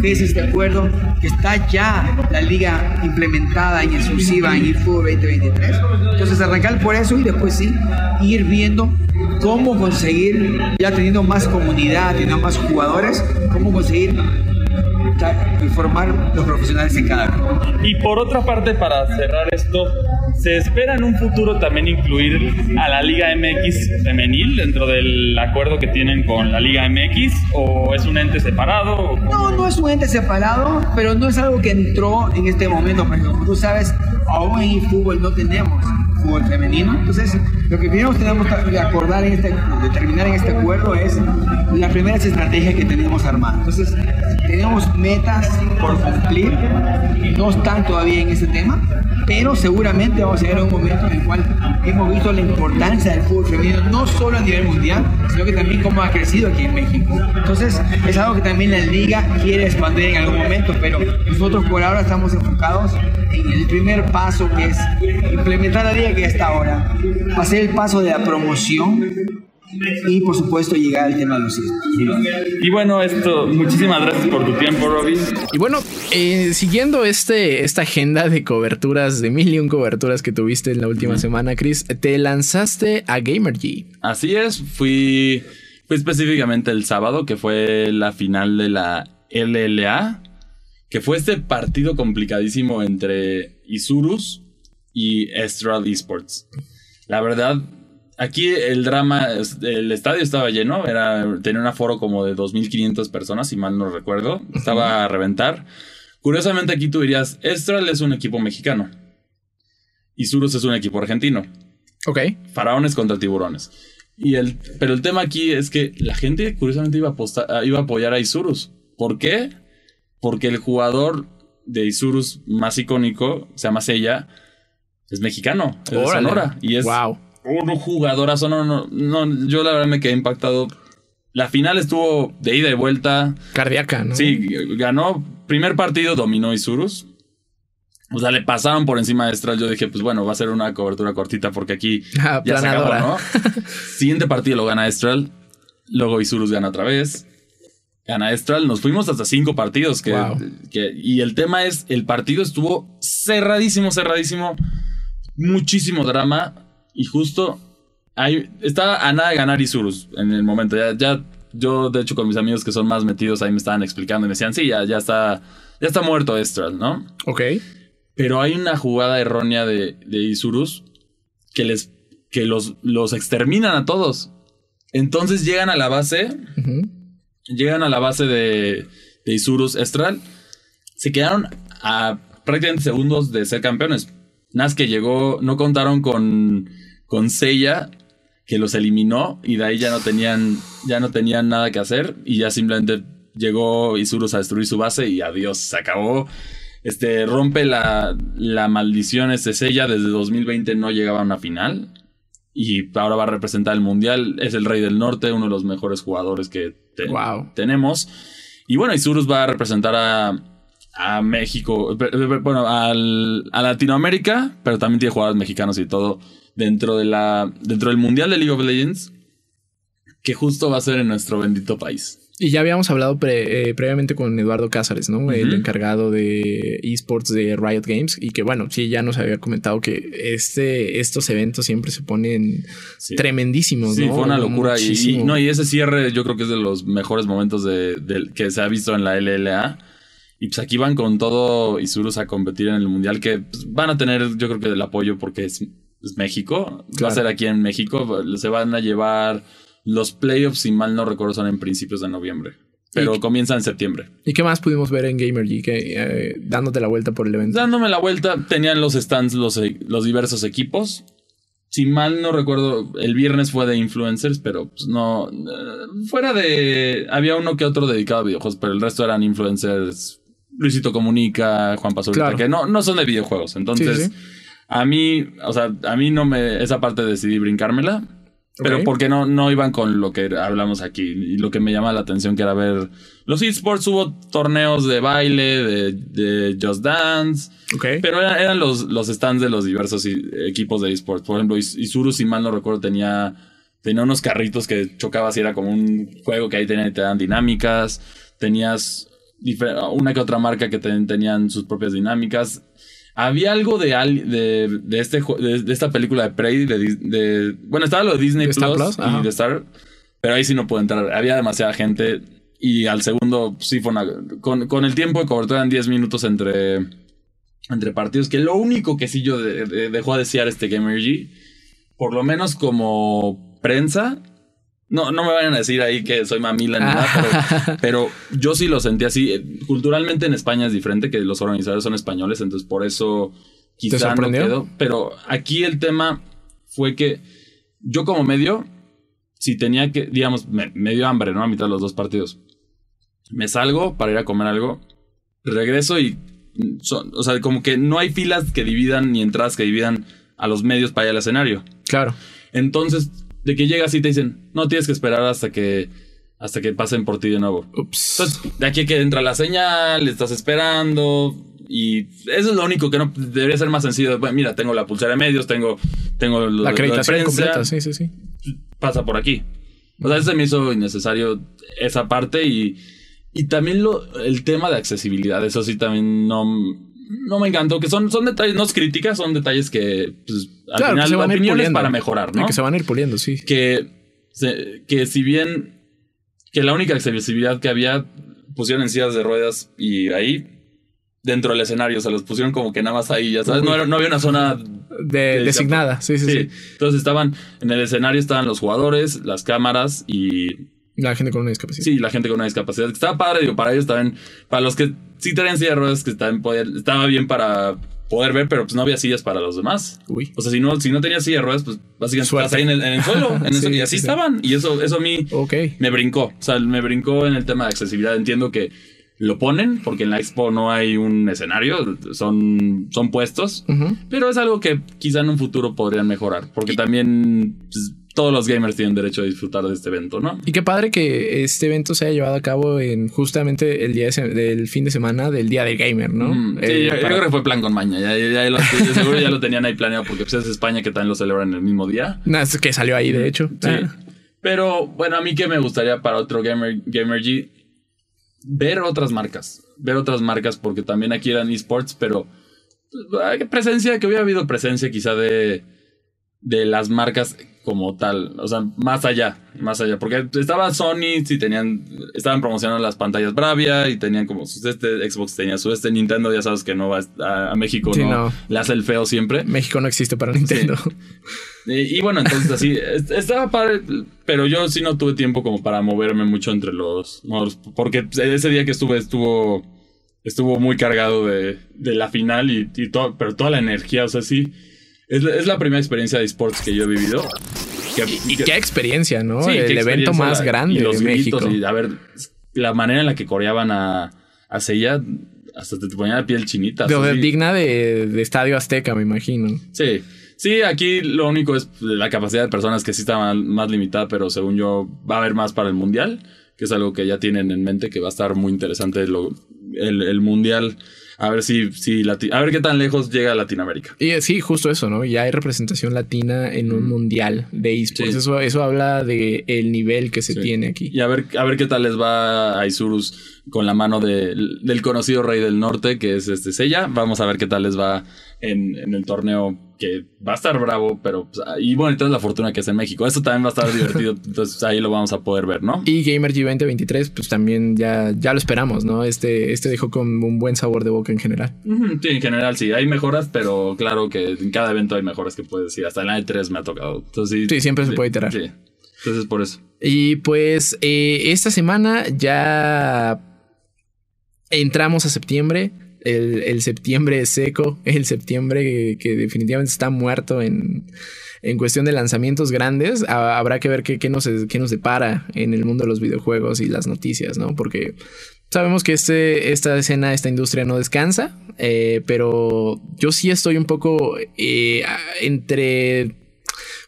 qué es este acuerdo, que está ya la liga implementada y exclusiva en eFootball 2023. Entonces arrancar por eso y después sí ir viendo cómo conseguir, ya teniendo más comunidad, teniendo más jugadores, cómo conseguir y formar los profesionales en cada club. Y por otra parte, para cerrar esto, ¿se espera en un futuro también incluir a la Liga MX femenil dentro del acuerdo que tienen con la Liga MX? ¿O es un ente separado? No, no es un ente separado, pero no es algo que entró en este momento. Pero como tú sabes, aún en el fútbol no tenemos fútbol femenino. Entonces, lo que primero tenemos que acordar en este, determinar en este acuerdo es las primeras estrategias que tenemos armadas. Entonces, tenemos metas por cumplir, no están todavía en ese tema, pero seguramente vamos a llegar a un momento en el cual hemos visto la importancia del fútbol femenino, no solo a nivel mundial, sino que también cómo ha crecido aquí en México. Entonces, es algo que también la liga quiere expandir en algún momento, pero nosotros por ahora estamos enfocados en el primer paso que es implementar la liga que está ahora, hacer el paso de la promoción y por supuesto llegar al tema de los Y bueno, esto, muchísimas gracias por tu tiempo, Robin. Y bueno, eh, siguiendo este, esta agenda de coberturas, de mil y un coberturas que tuviste en la última semana, Chris, te lanzaste a GamerG. Así es, fui, fui específicamente el sábado, que fue la final de la LLA, que fue este partido complicadísimo entre Isurus y Estral Esports. La verdad, aquí el drama, el estadio estaba lleno, era, tenía un aforo como de 2.500 personas, si mal no recuerdo, estaba a reventar. Curiosamente aquí tú dirías, Estral es un equipo mexicano y Surus es un equipo argentino. Ok. Faraones contra tiburones. Y el, pero el tema aquí es que la gente curiosamente iba a, iba a apoyar a Isurus. ¿Por qué? Porque el jugador de Isurus más icónico, se llama Sella, es mexicano, es de Sonora. Y es wow un jugadorazo. No, no, no, yo la verdad me quedé impactado. La final estuvo de ida y vuelta. Cardíaca, ¿no? Sí, ganó. Primer partido dominó Isurus. O sea, le pasaron por encima de Estral. Yo dije, pues bueno, va a ser una cobertura cortita porque aquí ah, ya se acabó, ¿no? Siguiente partido lo gana Estral. Luego Isurus gana otra vez. Gana Estral. Nos fuimos hasta cinco partidos. Que, que, y el tema es, el partido estuvo cerradísimo, cerradísimo. Muchísimo drama y justo ahí estaba a nada de ganar Isurus en el momento. Ya, ya, yo, de hecho, con mis amigos que son más metidos ahí me estaban explicando y me decían, sí, ya, ya está, ya está muerto Estral, ¿no? Ok. Pero hay una jugada errónea de, de Isurus que les que los, los exterminan a todos. Entonces llegan a la base. Llegan a la base de, de Isurus Estral. Se quedaron a prácticamente segundos de ser campeones. Nada que llegó, no contaron con con Seiya que los eliminó y de ahí ya no tenían ya no tenían nada que hacer y ya simplemente llegó Isurus a destruir su base y adiós, se acabó. Este rompe la, la maldición ese Seiya desde 2020 no llegaba a una final y ahora va a representar el mundial, es el rey del norte, uno de los mejores jugadores que tenemos. Y bueno, Isurus va a representar a, a México, bueno, al, a Latinoamérica, pero también tiene jugadores mexicanos y todo dentro, de la, dentro del Mundial de League of Legends, que justo va a ser en nuestro bendito país. Y ya habíamos hablado eh, previamente con Eduardo Cázares, ¿no? El encargado de esports de Riot Games. Y que bueno, sí, ya nos había comentado que este, estos eventos siempre se ponen tremendísimos, sí, fue una locura. Y, no, y ese cierre yo creo que es de los mejores momentos de, que se ha visto en la LLA. Y pues aquí van con todo Isurus a competir en el mundial que pues, van a tener yo creo que el apoyo porque es es México. Va a ser aquí en México. Se van a llevar los playoffs, si mal no recuerdo, son en principios de noviembre. Pero comienza en septiembre. ¿Y qué más pudimos ver en GamerG? Que, eh, dándote la vuelta por el evento. Dándome la vuelta, tenían los stands los, los diversos equipos. Si mal no recuerdo, el viernes fue de influencers, pero pues no. Eh, fuera de. Había uno que otro dedicado a videojuegos, pero el resto eran influencers. Luisito Comunica, Juan Pazurita, que no, no son de videojuegos. Entonces. A mí, o sea, a mí no me. Esa parte decidí brincármela. Pero porque no, no iban con lo que hablamos aquí. Y lo que me llama la atención que era ver los esports. Hubo torneos de baile, de, de Just Dance. Ok. Pero eran, eran los, los stands de los diversos equipos de esports. Por ejemplo, Is- Isuru, si mal no recuerdo, tenía, tenía unos carritos que chocabas y era como un juego que ahí tenía- te dan dinámicas. Tenías una que otra marca que ten- tenían sus propias dinámicas. Había algo de, de, de este, de, de esta película de Prey. De, bueno, estaba lo de Disney ¿De Star Plus? Ajá. y de Star. Pero ahí sí no pude entrar. Había demasiada gente. Y al segundo, sí fue una. Con, con el tiempo de cobertura eran 10 minutos entre entre partidos, que lo único que sí yo de- de- dejó a desear este Gamergy, por lo menos como prensa, no, no me vayan a decir ahí que soy mamila ni nada, pero, pero yo sí lo sentí así. Culturalmente en España es diferente, que los organizadores son españoles, entonces por eso quizá no quedó. Pero aquí el tema fue que yo como medio, si tenía que, digamos, me, me dio hambre, ¿no? A mitad de los dos partidos. Me salgo para ir a comer algo, regreso y son, o sea, como que no hay filas que dividan ni entradas que dividan a los medios para ir al escenario. Claro. Entonces, de que llegas y te dicen, no tienes que esperar hasta que hasta que pasen por ti de nuevo. Ups. Entonces, de aquí que entra la señal, estás esperando y eso es lo único que no debería ser más sencillo. Bueno, mira, tengo la pulsera de medios, tengo tengo la acreditación completa, sí, sí, sí. pasa por aquí. O sea, se me hizo innecesario esa parte y, y también lo, el tema de accesibilidad, eso sí también no, no me encantó, que son, son detalles, no es críticas, son detalles que pues, al Claro, que final se van a ir opiniones puliendo. para mejorar, ¿no? Que se van a ir puliendo, sí. que, se- que si bien que la única accesibilidad que había pusieron en sillas de ruedas y ahí dentro del escenario, se los pusieron como que nada más ahí, ya sabes, no, era- no había una zona De, designada, sí, sí, sí, Sí. Entonces estaban en el escenario estaban los jugadores, las cámaras y La gente con una discapacidad. sí, la gente con una discapacidad. Estaba padre, digo, para ellos también, para los que sí traían silla de ruedas, que también podían- estaba bien para poder ver, pero pues no había sillas para los demás. Uy. O sea, si no, si no tenías silla de ruedas, pues básicamente Suerte. estás ahí en el, en el suelo, en el Sí, suelo, y así sí, sí. estaban. Y eso, eso a mí me brincó. O sea, me brincó en el tema de accesibilidad. Entiendo que lo ponen, porque en la expo no hay un escenario, son, son puestos. Pero es algo que quizá en un futuro podrían mejorar, porque también pues, todos los gamers tienen derecho a disfrutar de este evento, ¿no? Y qué padre que este evento se haya llevado a cabo en justamente el día de del fin de semana del Día del Gamer, ¿no? Mm, sí, Eh, yo, creo que fue plan con maña. Ya, ya- ya lo- de seguro ya lo tenían ahí planeado porque pues, es España que también lo celebran el mismo día. Nah, es que salió ahí, de hecho. Sí. Ah, Pero bueno, a mí que me gustaría para otro Gamer, Gamer G ver otras marcas. Ver otras marcas porque también aquí eran esports, pero pues, presencia, que hubiera habido presencia quizá de, de las marcas como tal. O sea, más allá, más allá. Porque estaba Sony, sí tenían, estaban promocionando las pantallas Bravia y tenían como este, Xbox tenía su este, Nintendo ya sabes que no va a, a México, Sí, no, no. le hace el feo siempre. México no existe para Nintendo. Y, y bueno, entonces así, est- estaba padre, pero yo sí no tuve tiempo como para moverme mucho entre los modos, porque ese día que estuve estuvo estuvo muy cargado de, de la final y, y todo, pero toda la energía, o sea, sí, es, la- es la primera experiencia de esports que yo he vivido. Que- Y que- qué experiencia, ¿no? sí, el evento experiencia, más la- grande y los de México. y a ver, la manera en la que coreaban a, a Seiya, hasta te ponía la piel chinita. De- o sea, sí. digna de, de Estadio Azteca, me imagino. Sí, sí, aquí lo único es la capacidad de personas que sí está más, más limitada, pero según yo va a haber más para el mundial, que es algo que ya tienen en mente, que va a estar muy interesante lo- el, el mundial. A ver si, si Lati- a ver qué tan lejos llega a Latinoamérica. Y eh, sí, justo eso, ¿no? Ya hay representación latina en un mundial de esports. Sí. Eso, eso habla de el nivel que se Sí. tiene aquí. Y a ver, a ver qué tal les va a Isurus con la mano de- del conocido rey del norte, que es este Sella. Vamos a ver qué tal les va en, en el torneo, que va a estar bravo, pero... pues, y bueno, entonces la fortuna que es en México. Eso también va a estar divertido, entonces ahí lo vamos a poder ver, ¿no? Y Gamer G 2023, pues también ya, ya lo esperamos, ¿no? Este, este dejó con un buen sabor de boca en general. Sí, en general sí, hay mejoras, pero claro que en cada evento hay mejoras que puedes decir. Hasta en la E3 me ha tocado. Entonces, sí, Sí, siempre se puede iterar. Sí. Entonces por eso. Y pues eh, esta semana ya entramos a septiembre. El, septiembre seco, el septiembre que, definitivamente está muerto en, en cuestión de lanzamientos grandes. Ha- habrá que ver qué, qué nos, qué nos depara en el mundo de los videojuegos y las noticias, ¿no? Porque sabemos que este, esta escena, esta industria no descansa, eh, pero yo sí estoy un poco eh, entre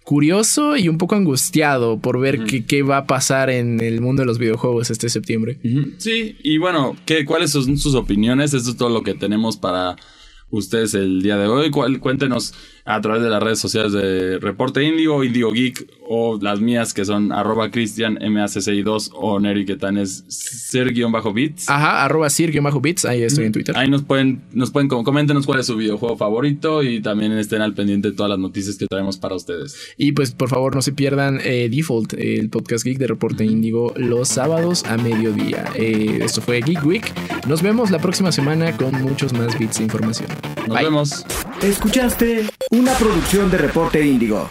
curioso y un poco angustiado por ver qué, qué va a pasar en el mundo de los videojuegos este septiembre. Sí, y bueno, ¿qué, ¿cuáles son sus opiniones? Esto es todo lo que tenemos para ustedes el día de hoy. Cuál- cuéntenos a través de las redes sociales de Reporte Indigo, Indigo Geek o las mías que son arroba Cristian MACCI2 o Neri que tan es ser-bits. Ajá, arroba sir-bits, ahí estoy en Twitter. Ahí nos pueden, nos pueden, com- coméntenos cuál es su videojuego favorito y también estén al pendiente de todas las noticias que traemos para ustedes. Y pues por favor no se pierdan eh, Default, el podcast geek de Reporte Índigo, los sábados a mediodía. Eh, esto fue Geek Week. Nos vemos la próxima semana con muchos más bits de información. Nos Bye. vemos. Escuchaste una producción de Reporte Índigo.